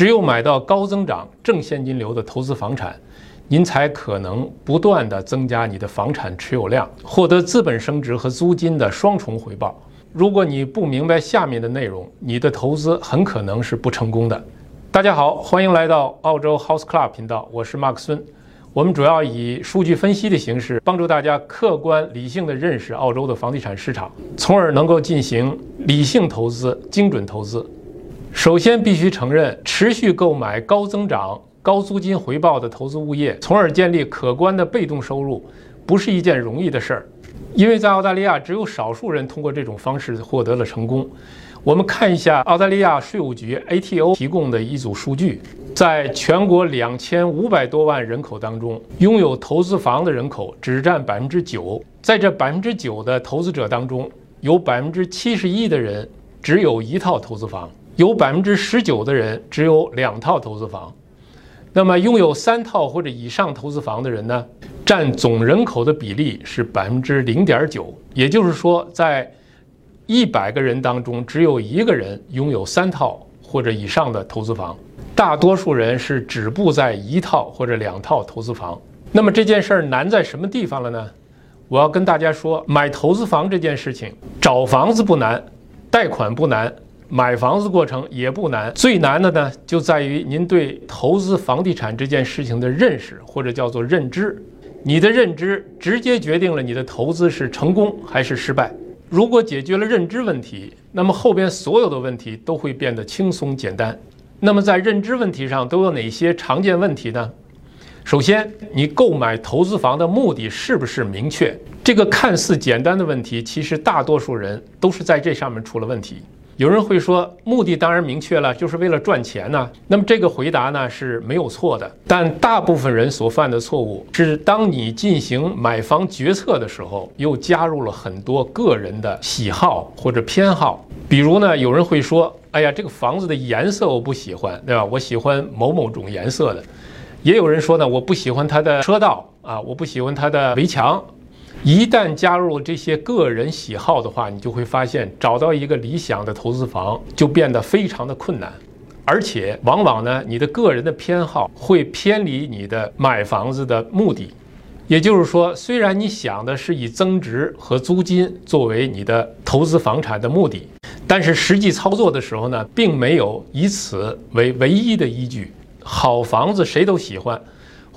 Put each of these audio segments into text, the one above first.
只有买到高增长、正现金流的投资房产，您才可能不断的增加你的房产持有量，获得资本升值和租金的双重回报。如果你不明白下面的内容，你的投资很可能是不成功的。大家好，欢迎来到澳洲 House Club 频道，我是马克孙。我们主要以数据分析的形式，帮助大家客观理性的认识澳洲的房地产市场，从而能够进行理性投资、精准投资。首先，必须承认，持续购买高增长、高租金回报的投资物业，从而建立可观的被动收入，不是一件容易的事儿。因为在澳大利亚，只有少数人通过这种方式获得了成功。我们看一下澳大利亚税务局 ATO 提供的一组数据：在全国两千五百多万人口当中，拥有投资房的人口只占百分之九。在这百分之九的投资者当中，有百分之七十一的人只有一套投资房，有百分之十九的人只有两套投资房。那么，拥有三套或者以上投资房的人呢？占总人口的比例是百分之零点九，也就是说，在一百个人当中，只有一个人拥有三套或者以上的投资房，大多数人是止步在一套或者两套投资房。那么这件事儿难在什么地方了呢？我要跟大家说，买投资房这件事情，找房子不难，贷款不难，买房子过程也不难，最难的呢，就在于您对投资房地产这件事情的认识，或者叫做认知。你的认知直接决定了你的投资是成功还是失败。如果解决了认知问题，那么后边所有的问题都会变得轻松简单。那么在认知问题上都有哪些常见问题呢？首先，你购买投资房的目的是不是明确？这个看似简单的问题，其实大多数人都是在这上面出了问题。有人会说，目的当然明确了，就是为了赚钱呢。那么这个回答呢是没有错的，但大部分人所犯的错误是，当你进行买房决策的时候，又加入了很多个人的喜好或者偏好。比如呢，有人会说，哎呀，这个房子的颜色我不喜欢，对吧？我喜欢某某种颜色的。也有人说呢，我不喜欢它的车道啊，我不喜欢它的围墙。一旦加入这些个人喜好的话，你就会发现找到一个理想的投资房就变得非常的困难，而且往往呢，你的个人的偏好会偏离你的买房子的目的。也就是说，虽然你想的是以增值和租金作为你的投资房产的目的，但是实际操作的时候呢，并没有以此为唯一的依据。好房子谁都喜欢。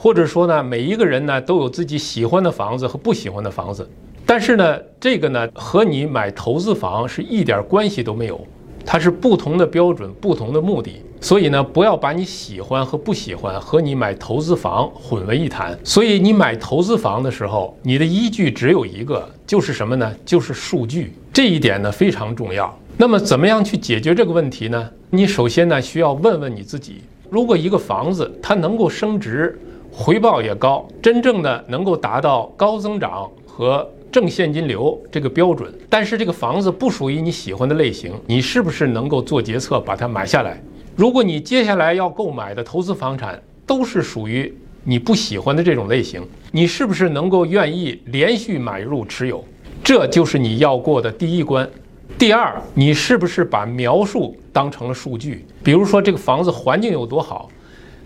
或者说呢，每一个人呢都有自己喜欢的房子和不喜欢的房子，但是呢，这个呢和你买投资房是一点关系都没有，它是不同的标准、不同的目的，所以呢，不要把你喜欢和不喜欢和你买投资房混为一谈。所以你买投资房的时候，你的依据只有一个，就是什么呢？就是数据。这一点呢非常重要。那么怎么样去解决这个问题呢？你首先呢需要问问你自己：如果一个房子它能够升值，回报也高，真正的能够达到高增长和正现金流这个标准，但是这个房子不属于你喜欢的类型，你是不是能够做决策把它买下来？如果你接下来要购买的投资房产都是属于你不喜欢的这种类型，你是不是能够愿意连续买入持有？这就是你要过的第一关。第二，你是不是把描述当成了数据？比如说这个房子环境有多好，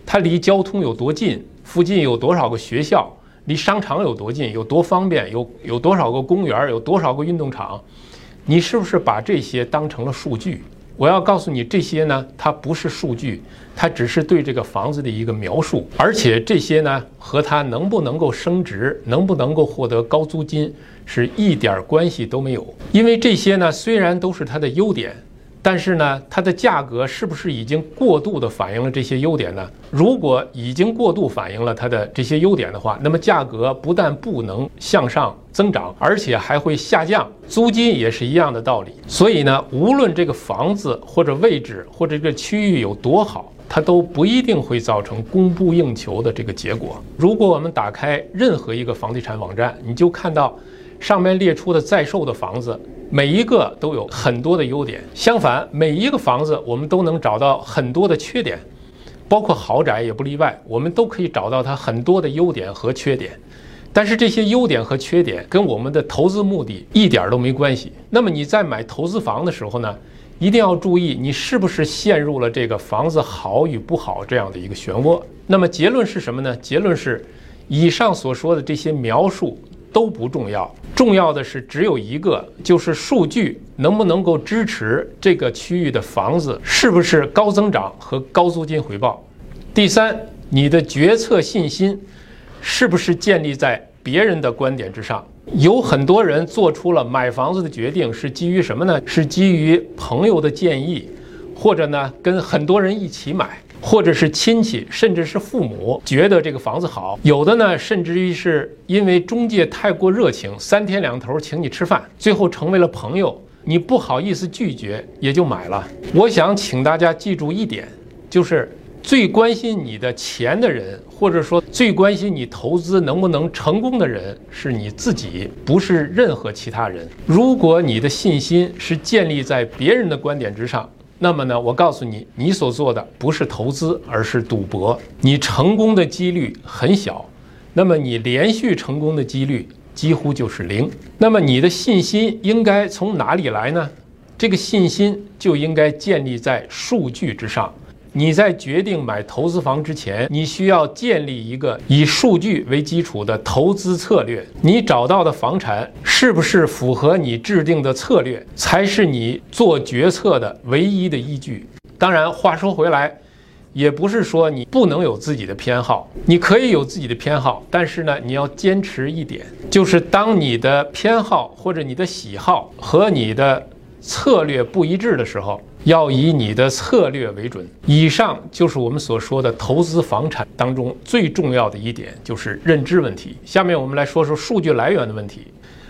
它离交通有多近？附近有多少个学校？离商场有多近？有多方便？有有多少个公园？有多少个运动场？你是不是把这些当成了数据？我要告诉你，这些呢，它不是数据，它只是对这个房子的一个描述，而且这些呢，和它能不能够升值，能不能够获得高租金，是一点关系都没有。因为这些呢，虽然都是它的优点。但是呢，它的价格是不是已经过度的反映了这些优点呢？如果已经过度反映了它的这些优点的话，那么价格不但不能向上增长，而且还会下降。租金也是一样的道理。所以呢，无论这个房子或者位置或者这个区域有多好，它都不一定会造成供不应求的这个结果。如果我们打开任何一个房地产网站，你就看到上面列出的在售的房子。每一个都有很多的优点，相反，每一个房子我们都能找到很多的缺点，包括豪宅也不例外，我们都可以找到它很多的优点和缺点。但是这些优点和缺点跟我们的投资目的一点都没关系。那么你在买投资房的时候呢，一定要注意你是不是陷入了这个房子好与不好这样的一个漩涡。那么结论是什么呢？结论是，以上所说的这些描述都不重要，重要的是只有一个，就是数据能不能够支持这个区域的房子是不是高增长和高租金回报。第三，你的决策信心是不是建立在别人的观点之上？有很多人做出了买房子的决定，是基于什么呢？是基于朋友的建议，或者呢跟很多人一起买，或者是亲戚，甚至是父母觉得这个房子好。有的呢，甚至于是因为中介太过热情，三天两头请你吃饭，最后成为了朋友，你不好意思拒绝，也就买了。我想请大家记住一点，就是。最关心你的钱的人，或者说最关心你投资能不能成功的人，是你自己，不是任何其他人。如果你的信心是建立在别人的观点之上，那么呢，我告诉你，你所做的不是投资，而是赌博，你成功的几率很小。那么你连续成功的几率几乎就是零。那么你的信心应该从哪里来呢？这个信心就应该建立在数据之上。你在决定买投资房之前，你需要建立一个以数据为基础的投资策略。你找到的房产是不是符合你制定的策略，才是你做决策的唯一的依据。当然，话说回来，也不是说你不能有自己的偏好，你可以有自己的偏好，但是呢，你要坚持一点，就是当你的偏好或者你的喜好和你的策略不一致的时候。要以你的策略为准。以上就是我们所说的投资房产当中最重要的一点，就是认知问题。下面我们来说说数据来源的问题。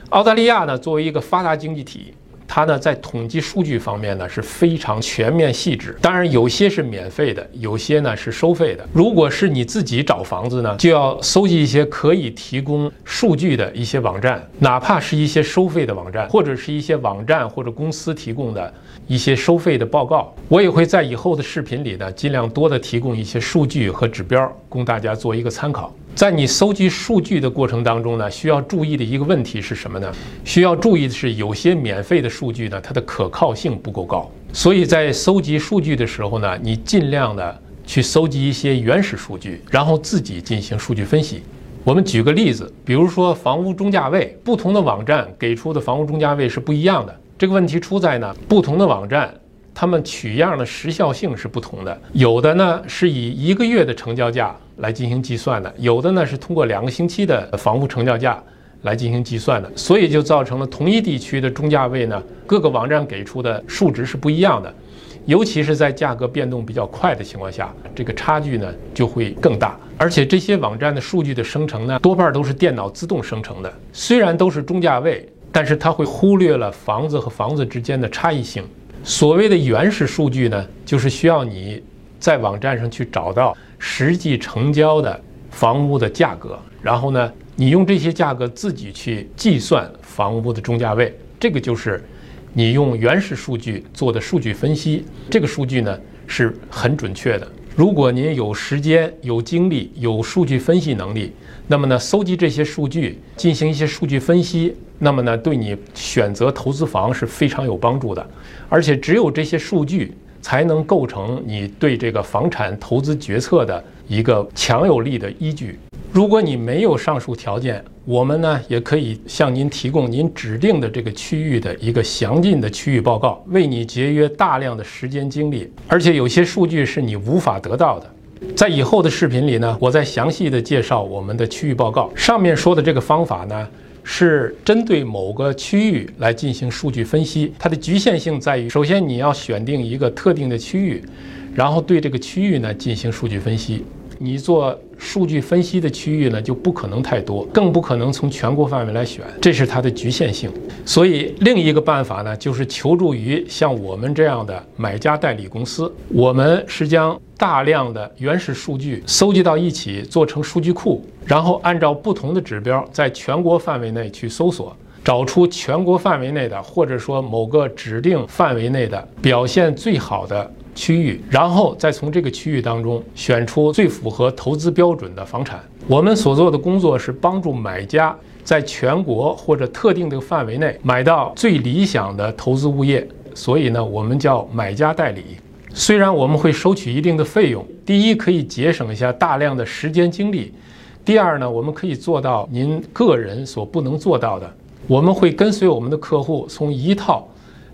澳大利亚呢，作为一个发达经济体。它呢，在统计数据方面呢是非常全面细致。当然，有些是免费的，有些呢是收费的。如果是你自己找房子呢，就要搜集一些可以提供数据的一些网站，哪怕是一些收费的网站，或者是一些网站或者公司提供的一些收费的报告。我也会在以后的视频里呢，尽量多的提供一些数据和指标，供大家做一个参考。在你搜集数据的过程当中呢，需要注意的一个问题是什么呢？需要注意的是，有些免费的数据呢，它的可靠性不够高。所以在搜集数据的时候呢，你尽量的去搜集一些原始数据，然后自己进行数据分析。我们举个例子，比如说房屋中价位，不同的网站给出的房屋中价位是不一样的。这个问题出在呢，不同的网站。他们取样的时效性是不同的，有的呢是以一个月的成交价来进行计算的，有的呢是通过两个星期的房屋成交价来进行计算的，所以就造成了同一地区的中价位呢，各个网站给出的数值是不一样的，尤其是在价格变动比较快的情况下，这个差距呢就会更大。而且这些网站的数据的生成呢，多半都是电脑自动生成的，虽然都是中价位，但是它会忽略了房子和房子之间的差异性。所谓的原始数据呢，就是需要你在网站上去找到实际成交的房屋的价格，然后呢，你用这些价格自己去计算房屋的中价位。这个就是你用原始数据做的数据分析。这个数据呢是很准确的。如果您有时间、有精力、有数据分析能力，那么呢，搜集这些数据，进行一些数据分析。那么呢，对你选择投资房是非常有帮助的，而且只有这些数据才能构成你对这个房产投资决策的一个强有力的依据。如果你没有上述条件，我们呢也可以向您提供您指定的这个区域的一个详尽的区域报告，为你节约大量的时间精力。而且有些数据是你无法得到的。在以后的视频里呢，我再详细的介绍我们的区域报告。上面说的这个方法呢。是针对某个区域来进行数据分析，它的局限性在于，首先你要选定一个特定的区域，然后对这个区域呢进行数据分析。你做数据分析的区域呢，就不可能太多，更不可能从全国范围来选，这是它的局限性。所以另一个办法呢，就是求助于像我们这样的买家代理公司。我们是将大量的原始数据搜集到一起，做成数据库，然后按照不同的指标，在全国范围内去搜索，找出全国范围内的，或者说某个指定范围内的表现最好的。区域，然后再从这个区域当中选出最符合投资标准的房产。我们所做的工作是帮助买家在全国或者特定的范围内买到最理想的投资物业。所以呢，我们叫买家代理。虽然我们会收取一定的费用，第一可以节省一下大量的时间精力，第二呢，我们可以做到您个人所不能做到的。我们会跟随我们的客户从一套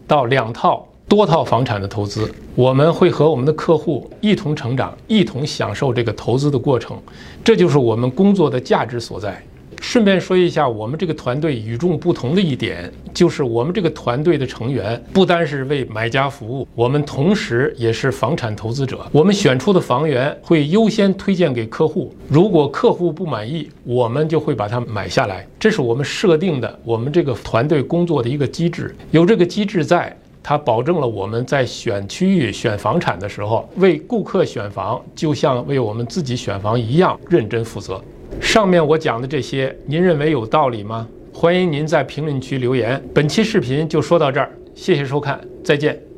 到两套、多套房产的投资，我们会和我们的客户一同成长，一同享受这个投资的过程，这就是我们工作的价值所在。顺便说一下，我们这个团队与众不同的一点，就是我们这个团队的成员不单是为买家服务，我们同时也是房产投资者。我们选出的房源会优先推荐给客户，如果客户不满意，我们就会把它买下来。这是我们设定的我们这个团队工作的一个机制。有这个机制在，它保证了我们在选区域、选房产的时候，为顾客选房就像为我们自己选房一样认真负责。上面我讲的这些，您认为有道理吗？欢迎您在评论区留言。本期视频就说到这儿，谢谢收看，再见。